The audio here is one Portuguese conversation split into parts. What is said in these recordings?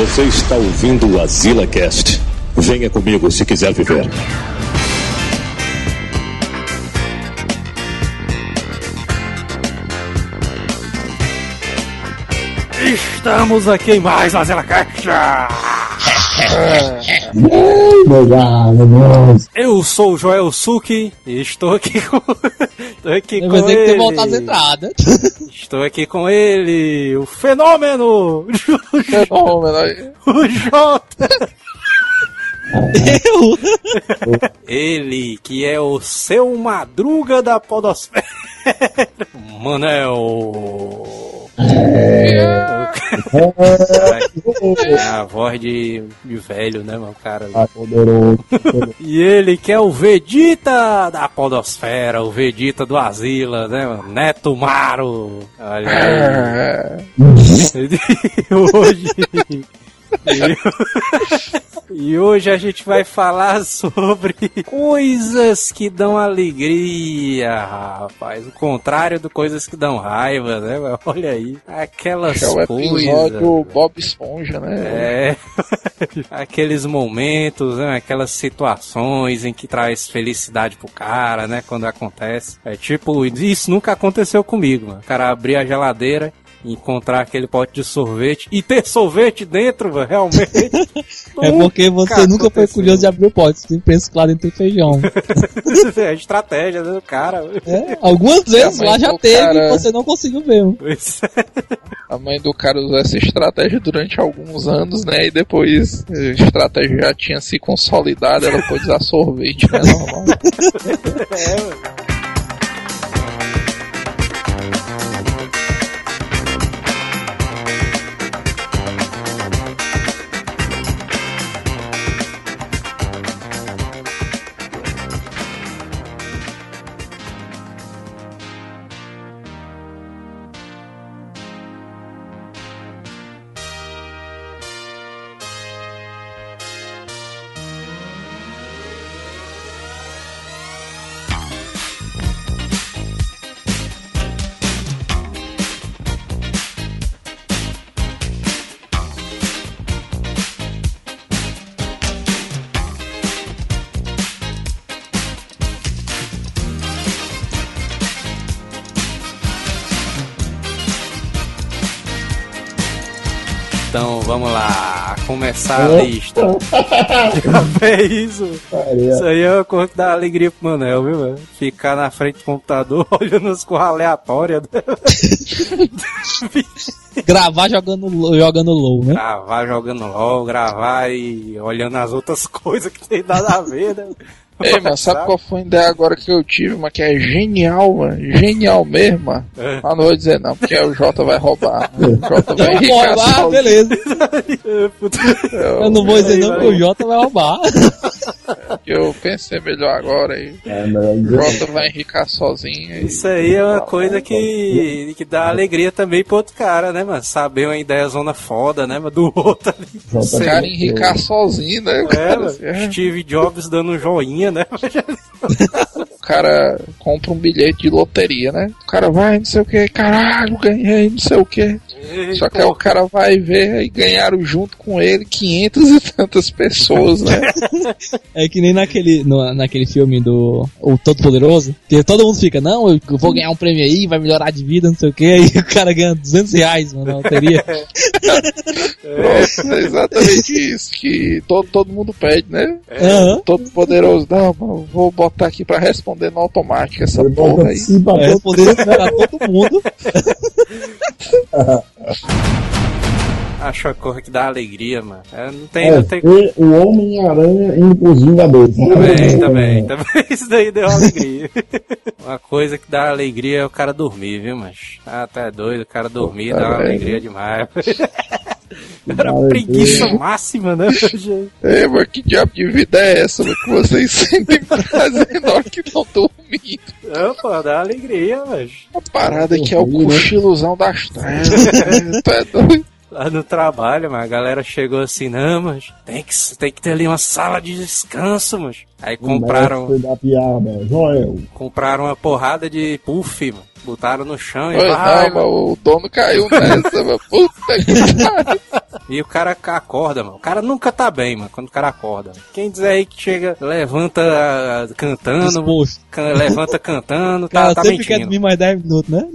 Você está ouvindo o Azila Cast. Venha comigo se quiser viver. Estamos aqui em mais Azila Cast. Eu sou o Joel Suki e estou aqui com. estou aqui Eu com que ele. ter voltado às entradas. Estou aqui com ele, o fenômeno! Fenômeno aí. O Jota! Eu? Ele, que é o seu madruga da podosfera. Manel. É a voz de, de velho, né, mano? Cara. poderoso. E ele que é o Vegeta da podosfera, o Vegeta do Asila, né, mano? Neto Maro. Olha aí. E hoje. E hoje a gente vai falar sobre coisas que dão alegria, rapaz. O contrário de coisas que dão raiva, né? Olha aí. Aquelas É o coisas. episódio Bob Esponja, né? É, aqueles momentos, né, aquelas situações em que traz felicidade pro cara, né, quando acontece. É tipo, isso nunca aconteceu comigo, mano. O cara abrir a geladeira, encontrar aquele pote de sorvete e ter sorvete dentro, mano, realmente. É porque você nunca foi curioso de abrir o pote. Você pensa que lá dentro tem feijão. é a estratégia né, do cara. É, algumas vezes lá já do teve cara- e você não conseguiu ver. mano. Pois A mãe do cara usou essa estratégia durante alguns anos, né? E depois a estratégia já tinha se consolidado, ela pôde usar sorvete, né? Normal. é, mano. Lá, começar a lista. é isso. Isso aí é uma coisa que dá alegria pro Manel, viu, mano? Ficar na frente do computador olhando as coisas aleatórias. Gravar jogando, jogando low, né? gravar jogando LOL, gravar e olhando as outras coisas que tem nada a ver, né? Ei, mano, sabe qual foi a ideia agora que eu tive, mas que é genial, mano? Genial mesmo, mano. É. Mas não vou dizer não, porque o Jota vai roubar. O Jota vai Eu roubar, beleza. Puta. Eu não vou dizer não que o Jota vai roubar. Eu pensei melhor agora aí. É, O. Jota vai enricar sozinho. e- Isso aí é uma coisa que, que dá alegria também pro outro cara, né, mano? Saber uma ideia zona foda, né, mano? Do outro ali. O cara enricar sozinho, né? É, cara, mano. assim, é. Steve Jobs dando um joinha, né? o cara compra um bilhete de loteria, né? O cara vai, não sei o que, caralho, ganhei, não sei o que. Só que aí o cara vai ver e ganharam junto com ele 500 e tantas pessoas, né? É que nem naquele, no- naquele filme do O Todo Poderoso, que todo mundo fica, não, eu vou ganhar um prêmio aí, vai melhorar de vida, não sei o que, aí o cara ganha 200 reais, mano, na loteria. Pronto, é exatamente isso que todo, todo mundo pede, né? Aham. Todo poderoso, não, mano, vou botar aqui pra responder no automático essa Ele porra aí. sim pra Vai todo responder pra todo mundo. Acho a cor que dá alegria, mano. É, não tem, É, não tem. o Homem-Aranha indo pros Vingadores. Também, também, também. Isso daí deu alegria. Uma coisa que dá alegria é o cara dormir, viu, mas Ah, tá doido, o cara dormir dá uma alegria demais. Era preguiça máxima, né? gente? É, mas que diabo de vida é essa né, que vocês sentem prazer na hora que estão dormindo? Não, pô, dá alegria, mas A parada que é o cochilozão das trevas. né? Tu é doido? lá no trabalho, mas a galera chegou assim, não, mas tem que, tem que ter ali uma sala de descanso, mas. Aí compraram, da piada, Joel. compraram uma porrada de puff, mano. Botaram no chão e Oi, vai, não, mas o dono caiu nessa, mas puta que pariu. E o cara acorda, mano. O cara nunca tá bem, mano, quando o cara acorda. Quem dizer aí que chega, levanta ah, cantando, Disposto. can- levanta cantando, tá, Cara, tá sempre quer mentindo. dormir mais 10 minutos, né?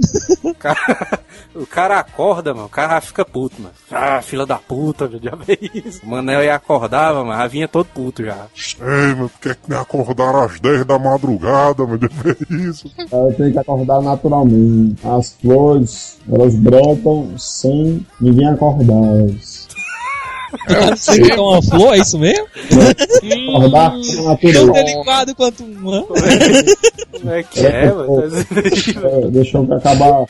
O cara, o cara acorda, mano, o cara já fica puto, mano. Ah, fila da puta, já é isso. O Manel ia acordava, mano, já vinha todo puto já. Ei, mano, por que me acordaram às 10 da madrugada, mano? É isso. Eu tenho que acordar naturalmente. As flores, elas brotam sem ninguém acordar. elas. Você fica uma flor, é isso mesmo? Acordar com a Tão natureza. delicado quanto um. hã? Como é que é, mano? Aí, mano? É, Deixa eu acabar. O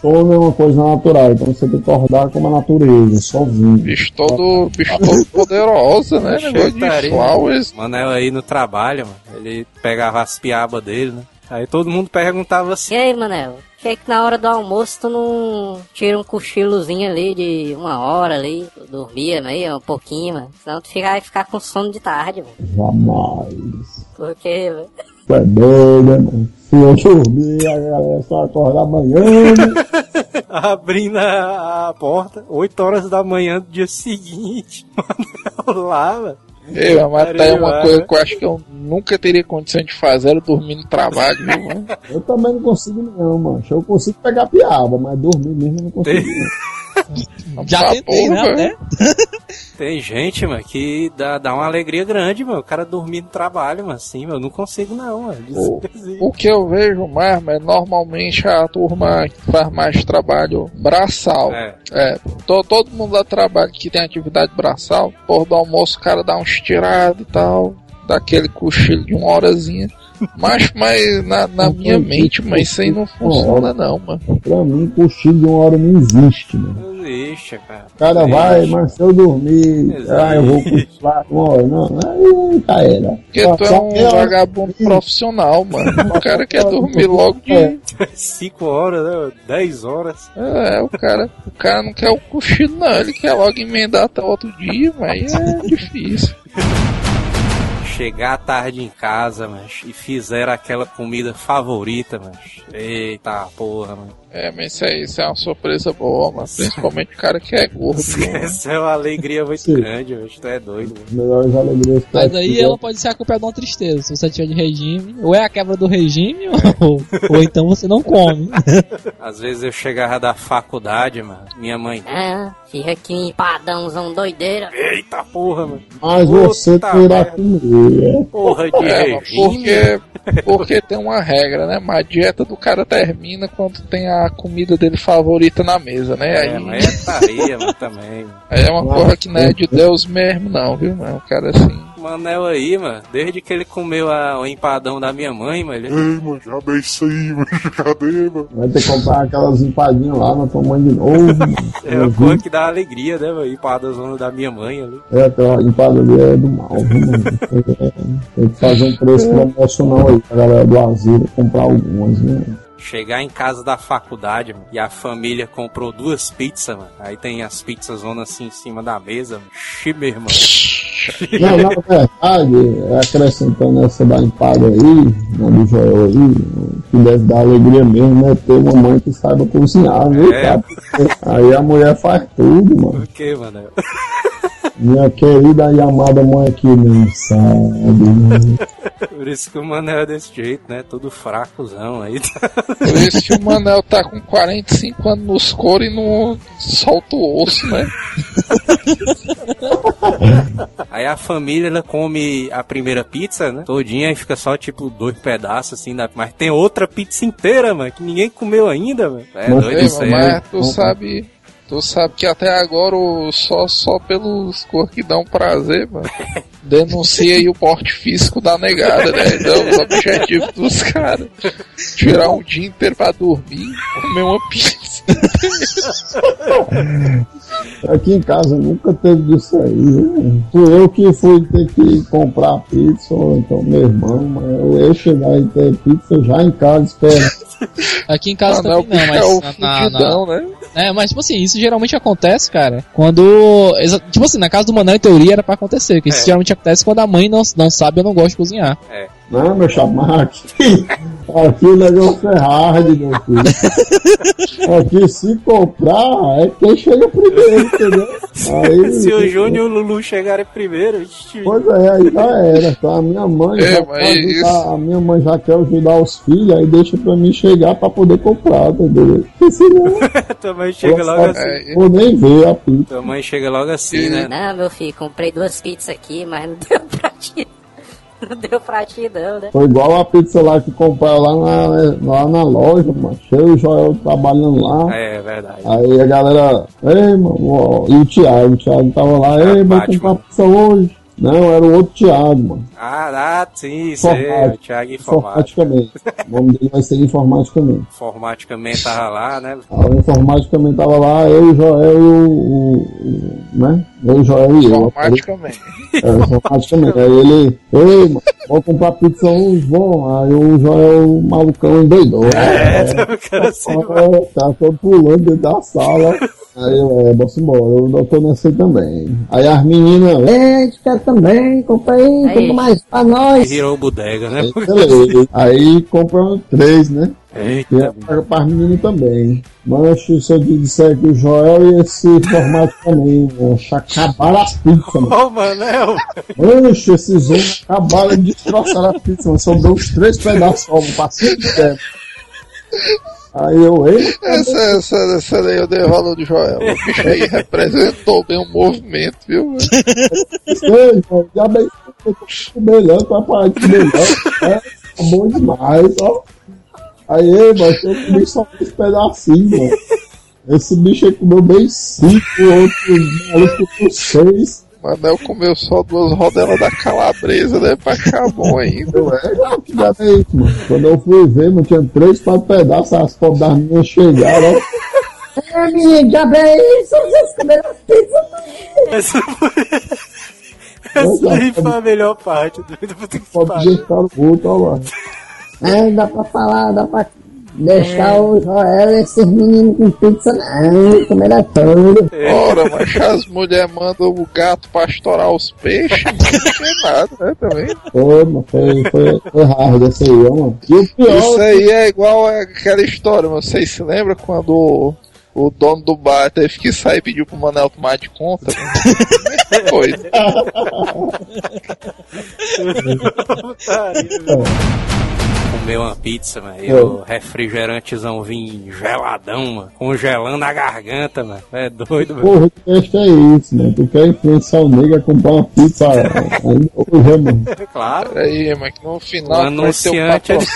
sono é uma coisa natural, então você tem que acordar como a natureza, sozinho. Bicho todo, bicho todo poderosa, né? Negócio de flowers. Manel aí no trabalho, mano, ele pegava as piabas dele, né? Aí todo mundo perguntava assim, E aí, Manel? Por que que na hora do almoço tu não tira um cochilozinho ali de uma hora ali? Tu dormia meio, um pouquinho, mano. Senão tu fica, vai ficar com sono de tarde, mano. Jamais. Por quê, velho? Tu é doido, né, mano? Se eu dormir, a galera só acordar amanhã. né? abrindo a, a porta, 8 horas da manhã do dia seguinte, Manel lá, mano. Ei, mas tá aí uma coisa né? que eu acho que eu nunca teria condição de fazer, era dormir no trabalho, viu, mano? Eu também não consigo, não, mano. Eu consigo pegar piaba, mas dormir mesmo eu não consigo. Já Tá tentei, né? porra, Até. Tem gente, mano, que dá, dá uma alegria grande, mano. O cara dormir no trabalho, mano, assim, mano. Eu não consigo, não, mano. O, o que eu vejo mais, mas normalmente a turma que faz mais trabalho braçal. É. É, to- todo mundo dá trabalho que tem atividade braçal, por do almoço o cara dá uns tirados e tal, dá aquele cochilo de uma horazinha. Mas, mas na, na minha mente, mas isso aí não funciona não, mano. Pra mim, cochilo de uma hora não existe, mano. Não existe, cara. O cara vai, mas se eu dormir, Existe. ah, eu vou cochilar uma hora. Não, aí já era. Porque tu é um vagabundo profissional, mano. O cara quer dormir logo de. 5 horas, né? 10 horas. É, o cara, o cara não quer o cochilo, não. Ele quer logo emendar até outro dia, mas é difícil. Chegar tarde em casa, mas e fizeram aquela comida favorita, mas Eita porra, mano. É, mas isso aí isso é uma surpresa boa, mano. Principalmente o cara que é gordo. viu, mano? Essa é uma alegria muito Sim. grande, velho. Tu é doido, mano. As melhores alegrias que Mas aí ela pode ser acompanhada de uma tristeza. Se você tiver de regime, ou é a quebra do regime, ou, ou então você não come. Às vezes eu chegava da faculdade, mano. Minha mãe. Ah, fica aqui empadãozão doideira. Eita porra, mano. Mas você terá merda. comer. Porra de É, regime. porque, porque tem uma regra, né? Mas a dieta do cara termina quando tem a comida dele favorita na mesa, né? É, Aí, mas é taria, mano, também. é uma coisa que não é de Deus mesmo, não, viu, mano? O cara assim. O Manel aí, mano, desde que ele comeu a- o empadão da minha mãe, mano, ele... Ei, mano, já bem isso aí, mano. Cadê, mano? Vai ter que comprar aquelas empadinhas lá na tua mãe de novo. É uma coisa que dá alegria, né, mano? Empadazona da minha mãe ali. É, aquela empada ali é do mal, viu, mano? Tem que fazer um preço promocional aí pra galera do asilo comprar algumas, né? Chegar em casa da faculdade, mano, e a família comprou duas pizzas, mano. Aí tem as pizzas zona assim em cima da mesa, mano. Xi, meu irmão. Não, na verdade, acrescentando essa da empada aí, na do Joel aí, que deve dar alegria mesmo é ter uma mãe que saiba cozinhar, viu, É. cara? Aí a mulher faz tudo, mano. Por que, Manel? Minha querida e amada mãe aqui não sabe? Por isso que o Manel é desse jeito, né? Todo fracozão aí. Por isso que o Manel tá com 45 anos nos coros e não solta o osso, né? Aí a família, ela come a primeira pizza, né? Todinha e fica só, tipo, dois pedaços, assim. Da... Mas tem outra pizza inteira, mano, que ninguém comeu ainda, mano. É doido isso aí. mas né? tu sabe. Tu sabe que até agora só, só pelos cor que dão prazer, mano. Denuncia aí o porte físico da negada, né? Então, os objetivos dos caras. Tirar um dia inteiro pra dormir, comer uma pizza. Aqui em casa nunca teve disso aí, viu? Fui eu que fui ter que comprar pizza, ou então meu irmão, mas eu ia chegar e ter pizza já em casa esperando. Aqui em casa Manel, também não, bicho é o mas na, na, fudidão, né? É, mas tipo assim, isso geralmente acontece, cara, quando. Tipo assim, na casa do Manel, em teoria, era pra acontecer. Que isso É. geralmente acontece quando a mãe não, não sabe ou não gosta de cozinhar. Não, meu chapa, mas aqui, negócio é hard, meu filho. Aqui se comprar, é quem chega primeiro, entendeu? Aí, Se o Júnior e o Lulu chegarem primeiro, ixi, Pois é, aí já era. Tá? A minha mãe É, já quer ajudar, a minha mãe já quer ajudar os filhos, aí deixa pra mim chegar pra poder comprar, entendeu? Porque senão tua mãe chega logo assim. É, vou nem ver a pizza. Tua mãe chega logo assim, né? Não, meu filho, comprei duas pizzas aqui, mas não deu pra ti. Não deu pra ti, não, né? Foi igual a pizza lá que compraram lá na, lá na loja, mano. Cheio o Joel trabalhando lá. É, verdade. Aí a galera, ei, mano, ó, e o Thiago, o Thiago tava lá, ei, vai comprar pizza hoje. Não, era o outro Thiago, mano. Ah, ah, sim, isso é, o. Thiago Informática. Informaticamente. O nome dele vai ser Informaticamente. Informaticamente tava lá, né? A Informaticamente tava lá, eu, o Joel e o, o, o- né? Eu, o Joel e eu. automaticamente. É, informaticamente. Aí ele, ei, mano, vou comprar pizza hoje, bom. Aí o Joel, o malucão, endoidou. É, o cara assim, É, tá todo pulando dentro da sala. Aí eu, é, bora embora, eu tô nessa aí também. Aí as meninas, é, a gente quer também, compra aí, Aí. compra mais pra nós. virou bodega, né? Aí, beleza. Aí compramos três, né? E Eita, é para as meninas também. Mancho, se eu disser que o Joel e esse formato também, mancho, acabaram a pizza, mano. Ô, Manel! Mancho, esses homens acabaram de destroçar a pizza, mano. Sobrou uns três pedaços, só, passinho de tempo. Aí eu, ei, Essa, essa, essa daí eu dei valor de Joel. O bicho aí representou bem o movimento, viu? ei, mano, já bem, eu tô melhor, tá parar de melhor. É, tá bom demais, ó. Aí, ei, mano, eu comi só uns pedacinhos, mano. Esse bicho aí comeu bem cinco, o outro maluco com seis. Manel comeu só duas rodelas da calabresa, né? Pra achar bom ainda. É, que é isso, mano. Quando eu fui ver, mano, tinha três, quatro pedaços, as pobres das meninas chegaram, ó. É, menino, diabo é isso? Vocês comeram pizza Essa foi... Essa aí foi a melhor parte do Pode gestar o outro, ó lá. É, dá pra falar, dá pra deixar o Joel e esses meninos com pizza, não, comer tudo. Ora, mas as mulheres mandam o gato pastorar os peixes, não tem nada, né? Também. Foi, mano, foi, foi, foi hard essa aí, ó, mano. Pior, Isso aí é igual aquela história, vocês se lembram quando o, o dono do bar teve que sair e pediu pro Manel tomar de conta? Foi. Comer uma pizza, mano, e o refrigerantezão vinha geladão, mano, congelando a garganta, mano. É doido, mano. porra, que teste é isso, mano? Tu quer influenciar o nego a comprar uma pizza hoje, mano? Claro. Peraí, mas que no O final vai ter o anunciante é de...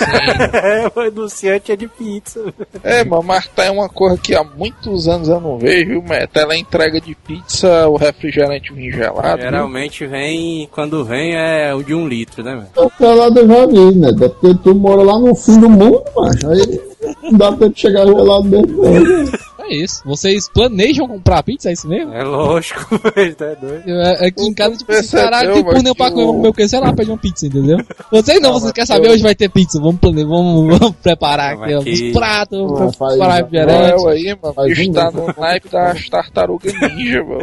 é, o anunciante é de pizza. É, mano, mas tá uma coisa que há muitos anos eu não vejo, viu, mas tela entrega de pizza, o refrigerante vinho gelado. viu? Geralmente vem, quando vem é o de um litro, né, mano? Até lá eu já vi, né? Até porque tu mora lá no fim do mundo, mano. Aí não dá de chegar gelado dentro, não. É isso. Vocês planejam comprar pizza, é isso mesmo? É lógico, velho, tá doido. É, Aqui em casa, tipo, assim, caralho, tem mas pneu pra que comer o- o meu que, sei lá, pedir uma pizza, entendeu? Vocês não, Não, vocês mas querem saber, eu- hoje vai ter pizza, vamos planejar, vamos, vamos preparar Não, aqui, ó, mas que- os pratos, Não, vamos faz- preparar refrigerante. Aí, mano, um tá mês. no naipe das tartarugas ninja, mano.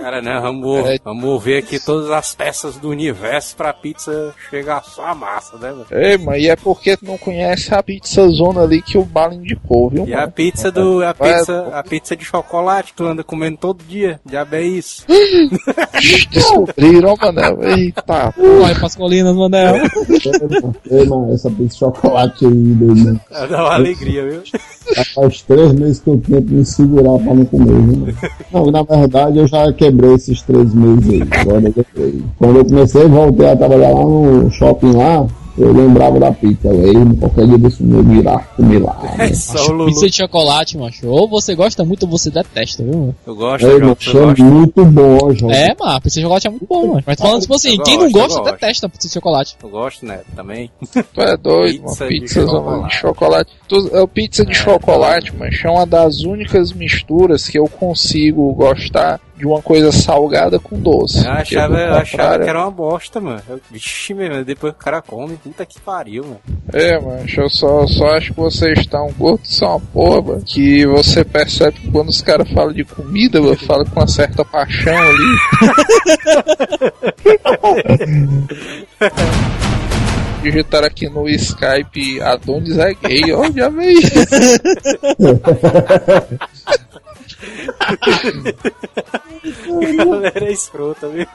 Cara, né, vamos, É. vamos mover aqui todas as peças do universo pra pizza chegar só a massa, né, mano? Ei, mano, e é porque tu não conhece a pizza zona ali que o Bala indicou, viu, E a mano? pizza do. A pizza, a pizza de chocolate que tu anda comendo todo dia. Diabo é isso. Descobriram, mano. Eita, Vai pras colinas, Manel. Essa pizza de chocolate aí, doido, mano. Dá uma alegria, viu? Já faz três meses que eu tento me segurar pra não comer, viu, mano? Não, na verdade eu já quebrei esses três meses aí. Agora eu quebrei. Quando eu comecei, voltei a trabalhar lá no shopping lá, eu lembrava da pizza. Eu, ei, qualquer dia desse meu virar, comer lá. É Né? só o. Pizza de chocolate, macho. Ou você gosta muito ou você detesta, viu? mano? Eu gosto, mano, Tu cheiro gosta? muito bom, João. É, mano, pizza de chocolate é muito bom, mano. Mas falando tipo assim, Eu quem não gosto, eu gosta, gosto. detesta pizza de chocolate. Eu gosto, né? Também. tu é doido, Pizza mano. de Pizza zona chocolate. de chocolate. Tu, é, pizza de É, chocolate, mas é uma das únicas misturas que eu consigo gostar de uma coisa salgada com doce. Eu achava, eu achava que era uma bosta, mano. Eu, vixe, mesmo, depois que o cara come, puta que pariu, mano. É, mano, eu só, só acho que vocês estão gordos, são uma porra, mano, que você percebe que quando os caras falam de comida, mano, falam com uma certa paixão ali. Digitaram aqui no Skype Adonis é gay, ó, já veio. galera é escrota, viu?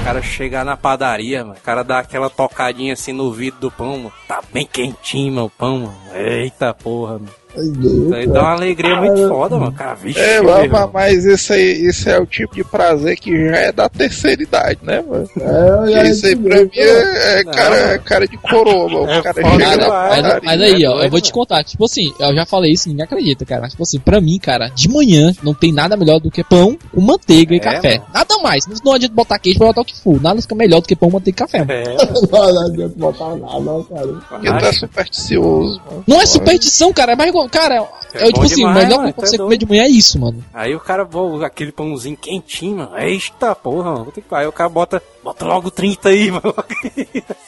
O cara chegar na padaria, mano. O cara dá aquela tocadinha assim no vidro do pão, mano. Tá bem quentinho, meu pão, mano. Eita porra, mano. Isso aí dá uma alegria muito foda, mano. Cara, vixe, É, mas, mas esse aí, esse é o tipo de prazer que já é da terceira idade, né, mano? É, aí, Isso aí pra mim é, é cara, é cara de coroa, mano. É cara foda chega. Mas, padaria. mas aí, ó, eu vou te mano. contar. Tipo assim, eu já falei isso, ninguém acredita, cara. Mas, tipo assim, pra mim, cara, de manhã não tem nada melhor do que pão com manteiga e É, café. mano. Nada mais. Não adianta botar queijo pra botar o que for. Nada fica melhor do que pão, manteiga e café. mano. É, Não, não adianta botar nada, não, cara. Porque tu é supersticioso, mano. Não é superstição, cara. É mais igual. Cara, É é, tipo bom assim, demais, o melhor mano, que tá você doido. comer de manhã é isso, mano. Aí o cara, pô, aquele pãozinho quentinho, mano. Eita porra, mano. Aí o cara bota, bota logo 30 aí, mano.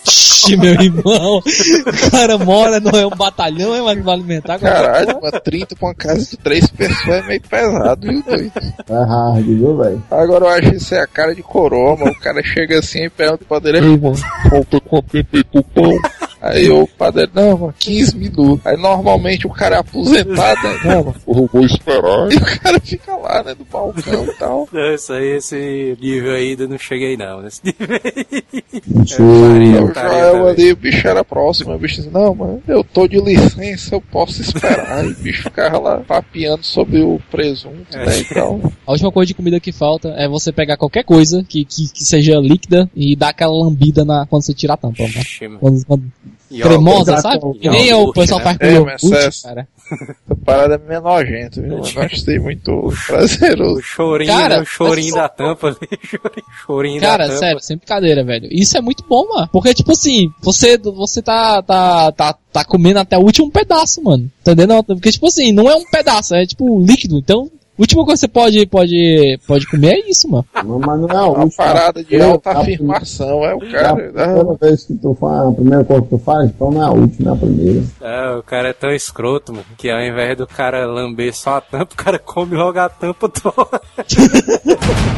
Ixi, meu irmão. O cara mora, não é um batalhão, é mais pra alimentar. Caralho, mano, 30 pra uma casa de três pessoas é meio pesado, viu, doido? É hard, viu, velho? Agora eu acho isso é a cara de coroa, mano. O cara chega assim e pergunta pro padeiro, ei, mano, falta tempo aí pro pão? Aí o padeiro, não, mano, 15 minutos. Aí normalmente o cara é aposentado, né? Não, mano, eu vou esperar. E o cara fica lá, né, do balcão e tal. Não, Isso aí, esse nível aí ainda não cheguei não. Nesse nível aí. Mentira. O Estaria Joel ali, o bicho era próximo, o bicho disse, não, mano, eu tô de licença, eu posso esperar. Aí o bicho ficava lá papeando sobre o presunto, né, e tal. A última coisa de comida que falta é você pegar qualquer coisa que, que, que seja líquida e dar aquela lambida na, quando você tira a tampa, mano. Quando, quando E cremosa, ó, sabe? Que nem o pessoal né? faz com É, iogurte, essa- cara. Essa parada é meio nojenta, viu? Eu não achei muito prazeroso. O chorinho, Cara, né? o chorinho da tampa ali. chorinho- Chorinho Cara, da tampa. sério, sem brincadeira, velho. Isso é muito bom, mano. Porque, tipo assim, você, você tá, tá, tá, tá comendo até o último pedaço, mano. Entendeu? Porque, tipo assim, não é um pedaço, é tipo líquido. Então, a última coisa que você pode, pode, pode comer é isso, mano. Não, mas não é a Uma parada de alta a afirmação, é o É a cara. primeira vez que tu faz, a primeira coisa que tu faz, então não é a última, é a primeira. É, o cara é tão escroto, mano, que ao invés do cara lamber só a tampa, o cara come logo a tampa toda.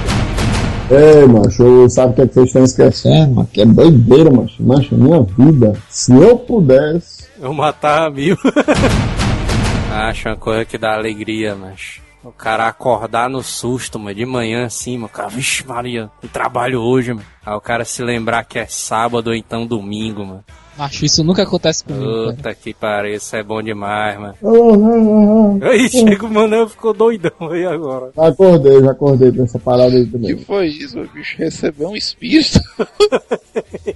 Ei, macho, sabe o que, é que vocês estão esquecendo, mano? Que é doideira, macho. Macho, minha vida. Se eu pudesse. Eu matava mil. Acho uma coisa que dá alegria, mas. O cara acordar no susto, mano, de manhã assim, mano. Cara, vixe, Maria, eu trabalho hoje, mano. Aí o cara se lembrar que é sábado ou então domingo, mano. Acho isso nunca acontece comigo, cara. Puta que pariu, isso é bom demais, mano. Ah, ah, Aí chega o Manel ficou doidão aí agora. Já acordei, já acordei com essa parada aí Que também. foi isso? O bicho recebeu um espírito.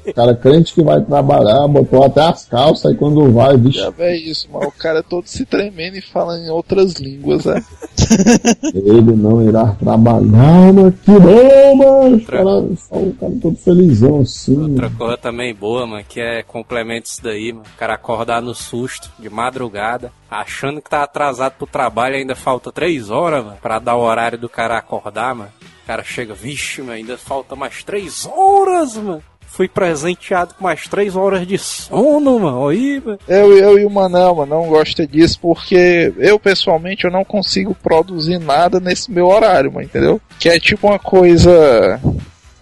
O cara crente que vai trabalhar, botou até as calças e quando vai, vixe, Já é isso, mano. O cara todo se tremendo e falando em outras línguas, né? ele não irá trabalhar, mas que bom, mano. O cara, só o cara todo felizão assim. Outra coisa também boa, mano, que é complemento isso daí, mano. O cara acordar no susto, de madrugada, achando que tá atrasado pro trabalho, ainda falta três horas, mano, pra dar o horário do cara acordar, mano. O cara chega, vixe, mano, ainda falta mais três horas, mano. Fui presenteado com mais três horas de sono, mano. Aí, mano. Eu, eu e o Manel, mano, não gosta disso porque eu, pessoalmente, eu não consigo produzir nada nesse meu horário, mano, entendeu? Que é tipo uma coisa...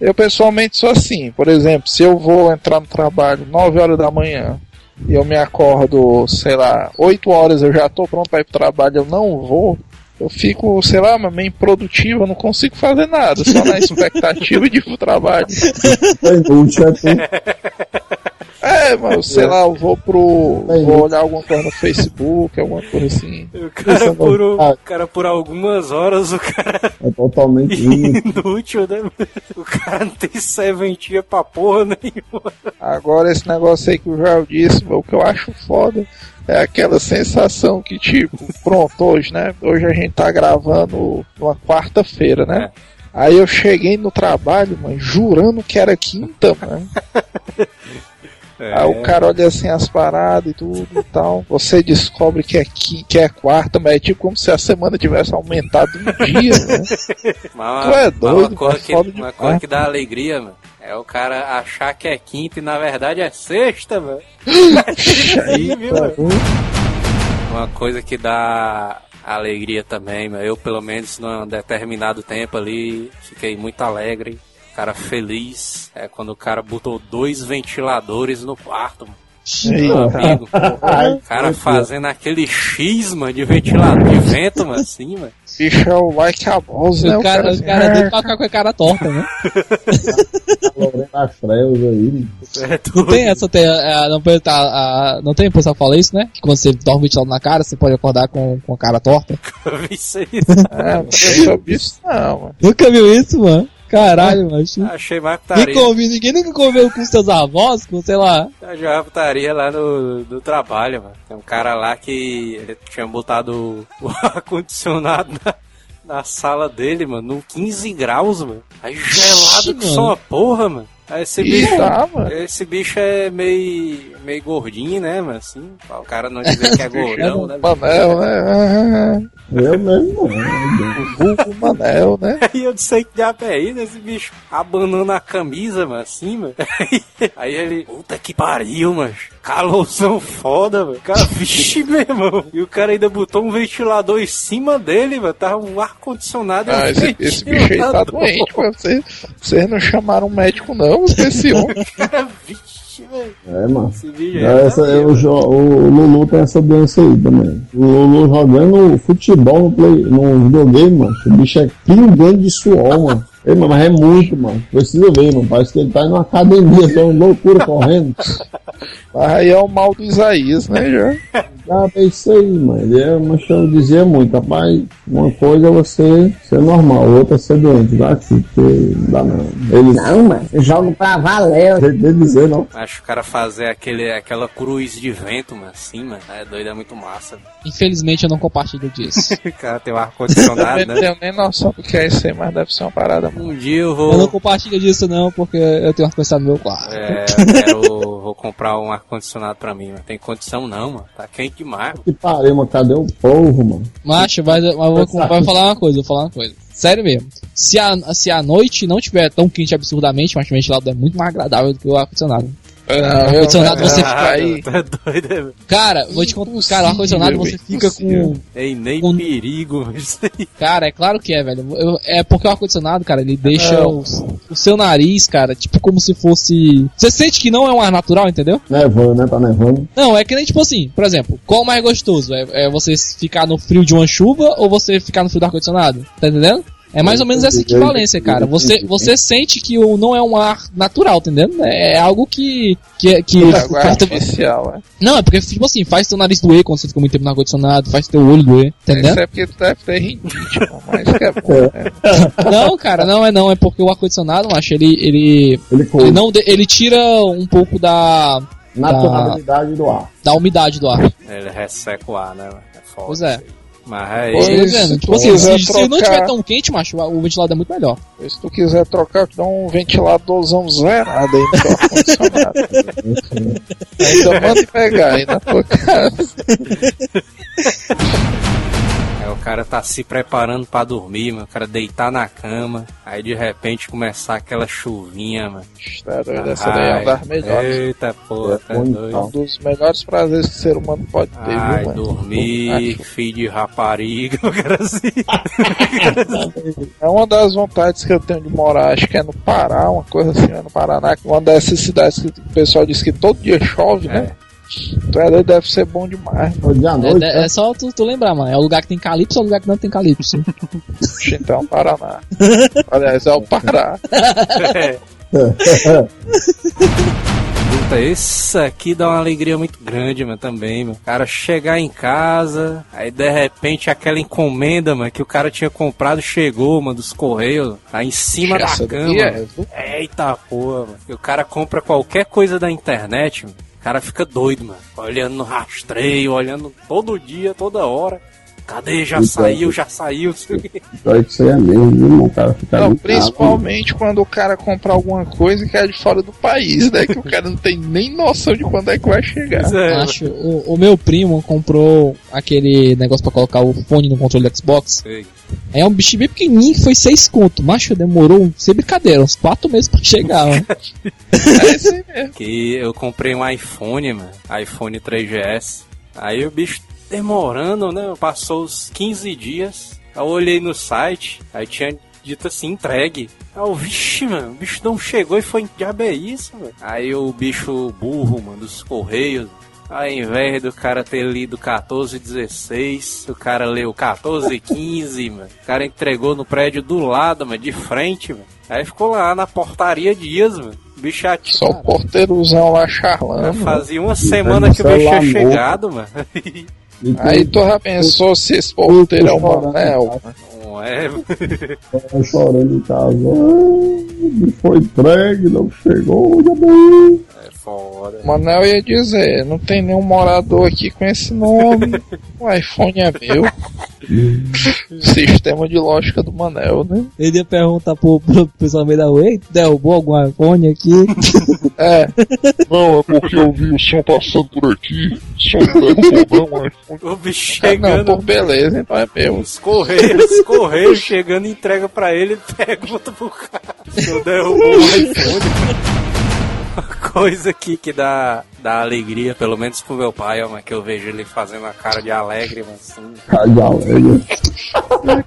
Eu, pessoalmente, sou assim. Por exemplo, se eu vou entrar no trabalho 9 horas da manhã e eu me acordo, sei lá, 8 horas eu já tô pronto pra ir pro trabalho, eu não vou... Eu fico, sei lá, meio improdutivo, eu não consigo fazer nada, só na expectativa de ir pro trabalho. É inútil, é. É, mas sei lá, eu vou pro. Vou olhar alguma coisa no Facebook, alguma coisa assim. O cara, por, um- o cara, por algumas horas, o cara É totalmente inútil. né? mano? O cara não tem serventia pra porra nenhuma. Agora esse negócio aí que o Joel disse, o que eu acho foda é aquela sensação que, tipo, pronto, hoje, né? Hoje a gente tá gravando numa quarta-feira, né? Aí eu cheguei no trabalho, mano, jurando que era quinta, mano. Aí o cara olha assim as paradas e tudo e tal. Você descobre que é, qui- que é quarta, mas é tipo como se a semana tivesse aumentado um dia, né? Mas, Tu é doido, uma, coisa mas que, uma coisa que dá alegria, mano, é o cara achar que é quinta e na verdade é sexta, mano. Aí, viu? Uma coisa que dá alegria também, mano. Eu, pelo menos, num determinado tempo ali, fiquei muito alegre cara feliz é quando o cara botou dois ventiladores no quarto, mano. Eita. Amigo, o cara fazendo aquele X, mano, de ventilador de vento, mano, assim, mano. Bicho é o like a boss, né? O cara, o cara "Ah, dele pra ficar com a cara torta, né? Lorena as trevas aí. É Não tudo. tem essa, tem, é, não, tá, a- não tem, o pessoal fala isso, né? Que quando você dorme ventilador na cara, você pode acordar com, com a cara torta. Isso aí. É, sei sobre isso não, mano. Nunca viu isso, mano? Caralho, mano. Achei mais Ninguém, putaria. convive, ninguém nunca conviveu com seus avós, com, sei lá. Eu já putaria lá no, no trabalho, mano. Tem um cara lá que ele tinha botado o ar-condicionado na, na sala dele, mano, no 15 graus, mano. Aí gelado que mano. só uma porra, mano. Aí esse bicho. tá, mano. Esse bicho é meio, meio gordinho, né, mano? Assim, pra o cara não dizer que é gordão, né? Manel, né? Eu mesmo não. Vulgo Manel, né? Aí eu disse que diabo é isso, esse bicho abanando a camisa, mano, assim, mano. Aí ele, puta que pariu, mano. Calorzão foda, mano. Cara, vixe, meu irmão. E o cara ainda botou um ventilador em cima dele, mano. Tava um ar-condicionado Ah, esse, esse bicho aí tá doente, mano. Vocês, vocês não chamaram um médico, não, esse homem. Cara, vixe, velho. É, mano. É, essa, é, o, o Lulu tem essa doença aí também. O Lulu jogando futebol no, play, no videogame, mano. O bicho é pingando de suor, mano. Ei, mano, mas é muito, mano. Precisa ver, mano. Parece que ele tá numa academia, só uma loucura correndo. Mas aí é o mal do Isaías, né, já? Ah, é isso aí, mano. Ele é, mas eu dizia muito, rapaz, uma coisa é você ser normal, outra é ser doente, dá aqui, porque não dá não. Ele Não, mano. Eu jogo pra valer. jeito de dizer, não. Acho que o cara fazer aquele, aquela cruz de vento, mano, assim, mano. É doido, é muito massa. Infelizmente eu não compartilho disso. Cara tem um ar-condicionado, Eu não né? tenho nem noção do que é isso aí, mas deve ser uma parada, Um dia eu Eu não vou. compartilho disso não, porque eu tenho uma coisa no meu quarto. É, eu quero. Vou comprar um ar-condicionado pra mim, mano. Tem condição não, mano. Tá quente demais. Que pariu, mano. Cadê o povo, mano? Macho, mas, mas eu vou, vou falar uma coisa, vou falar uma coisa. Sério mesmo. Se a, se a noite não tiver tão quente absurdamente, mas o ventilador é muito mais agradável do que o ar-condicionado. Ah, ar-condicionado eu- você fica aí. Tá doido, é. Cara, vou te contar. Cara, o ar-condicionado você fica com. Impossível. Ei, nem Com- perigo. Cara, é claro que é, velho. Eu- é porque o ar-condicionado, cara, ele deixa o, o seu nariz, cara, tipo como se fosse. Você sente que não é um ar natural, entendeu? Nevando, né? Tá nevando. Não, é que nem tipo assim, por exemplo, qual o mais gostoso? É, é você ficar no frio de uma chuva ou você ficar no frio do ar-condicionado? Tá entendendo? É mais ou menos essa equivalência, cara. Você, você sente que o não é um ar natural, entendendo? É algo que. que, que Água faz teu- artificial, é. Não, é porque, tipo assim, faz teu nariz doer quando você fica muito tempo no ar-condicionado, faz teu olho doer, tá Isso entendendo? é porque tu deve ter rinite, mas que é bom, né? Não, cara, não é não, é porque o ar-condicionado, macho, ele. ele Ele Ele, não, ele tira um pouco da, naturalidade do ar. da umidade do ar. Ele resseca o ar, né? É foda. Pois é. aí. Mas é Pois, Você tá? Tipo assim, se, se não trocar- tiver tão quente, macho, o ventilador é muito melhor. Se tu quiser trocar, dou um ventiladorzão zerado aí no teu ar-condicionado. Ainda manda pegar aí na tua casa. O cara tá se preparando pra dormir, mano. O cara deitar na cama. Aí de repente começar aquela chuvinha, mano. Tá doido, essa daí é uma das melhores. Eita porra, tá É doido. É um dos melhores prazeres que o ser humano pode ter, Ai, viu, mano? dormir, filho de rapariga, o cara assim. É uma das vontades que eu tenho de morar, acho que é no Pará, uma coisa assim, é no Paraná, uma dessas cidades que o pessoal diz que todo dia chove, né? Então é, deve ser bom demais. À É, noite. é- é só tu, tu lembrar, mano. É o lugar que tem calypso ou é o lugar que não tem calypso? Então é o Paraná. Aliás, é o Pará. É. Puta, aqui dá uma alegria muito grande, mano, também, mano. O cara chegar em casa, aí de repente aquela encomenda, mano, que o cara tinha comprado chegou, mano, dos correios, tá em cima Essa da cama. é? Eita porra, mano. E o cara compra qualquer coisa da internet, mano. O cara fica doido, mano. Olhando no rastreio, olhando todo dia, toda hora. Cadê? Já Isso saiu, é. já saiu. que isso aí é mesmo, viu, irmão? O cara fica Não, principalmente quando o cara compra alguma coisa que é de fora do país, né? Que o cara não tem nem noção de quando é que vai chegar. É, Acho, o, o meu primo comprou aquele negócio pra colocar o fone no controle do Xbox. Sei. É um bicho bem pequenininho que foi 6 conto. Macho, demorou, sem brincadeira, uns 4 meses pra chegar, mano. É mesmo. que eu comprei um iPhone, mano, iPhone 3GS. Aí o bicho demorando, né? Passou os 15 dias. Eu olhei no site, aí tinha dito assim, entregue. Aí eu, vixe, mano, o bicho não chegou e foi, diabo é isso, mano? Aí o bicho burro, mano, dos correios, ao invés do cara ter lido 14 16, o cara leu 14 15, mano. O cara entregou no prédio do lado, mano, de frente, mano. Aí ficou lá na portaria dias, mano. O bicho ati- Só o porteirozão lá charlando. Fazia uma semana que o bicho tinha chegado, mano. Aí tu já pensou se esse porteiro é o Manel? Não é. Tava chorando em casa. Ah, foi entregue, não chegou, já bem. É foda. O Manel ia dizer, não tem nenhum morador aqui com esse nome. O iPhone é meu. Sistema de lógica do Manel, né? Ele ia perguntar pro, pro pessoal meio da rua, "Ei, derrubou algum iPhone aqui? É, Não, é porque eu vi o som passando por aqui. Som derrubou, não, iPhone. O bicho ah, não, chegando. por beleza, então é meu. Os correios, os correios chegando, entrega pra ele e pergunta pro cara. Eu derrubou o iPhone. Uma coisa aqui que dá, dá alegria, pelo menos pro meu pai, ó, mas que eu vejo ele fazendo a cara de alegre, mas assim, Cara de alegre.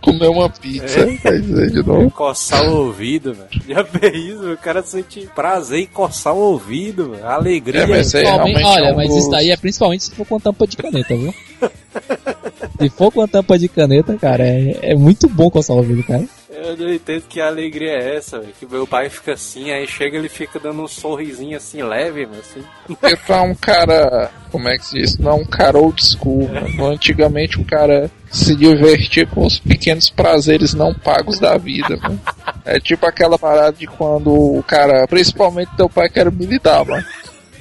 Comer uma pizza, dizer, de novo. coçar o ouvido, velho. Já fez isso, o cara sente prazer em coçar o ouvido, velho. Alegria. É, mas é olha, é um mas isso daí é principalmente se for com tampa de caneta, viu? se for com a tampa de caneta, cara, é, é muito bom coçar o ouvido, cara. Eu não entendo que alegria é essa, velho. Que meu pai fica assim, aí chega ele fica dando um sorrisinho assim, leve, mas assim. Porque tu é um cara, como é que se diz? Não é um cara old school, mano. Antigamente o cara se divertia com os pequenos prazeres não pagos da vida, mano. É tipo aquela parada de quando o cara, principalmente teu pai que era militar, mano.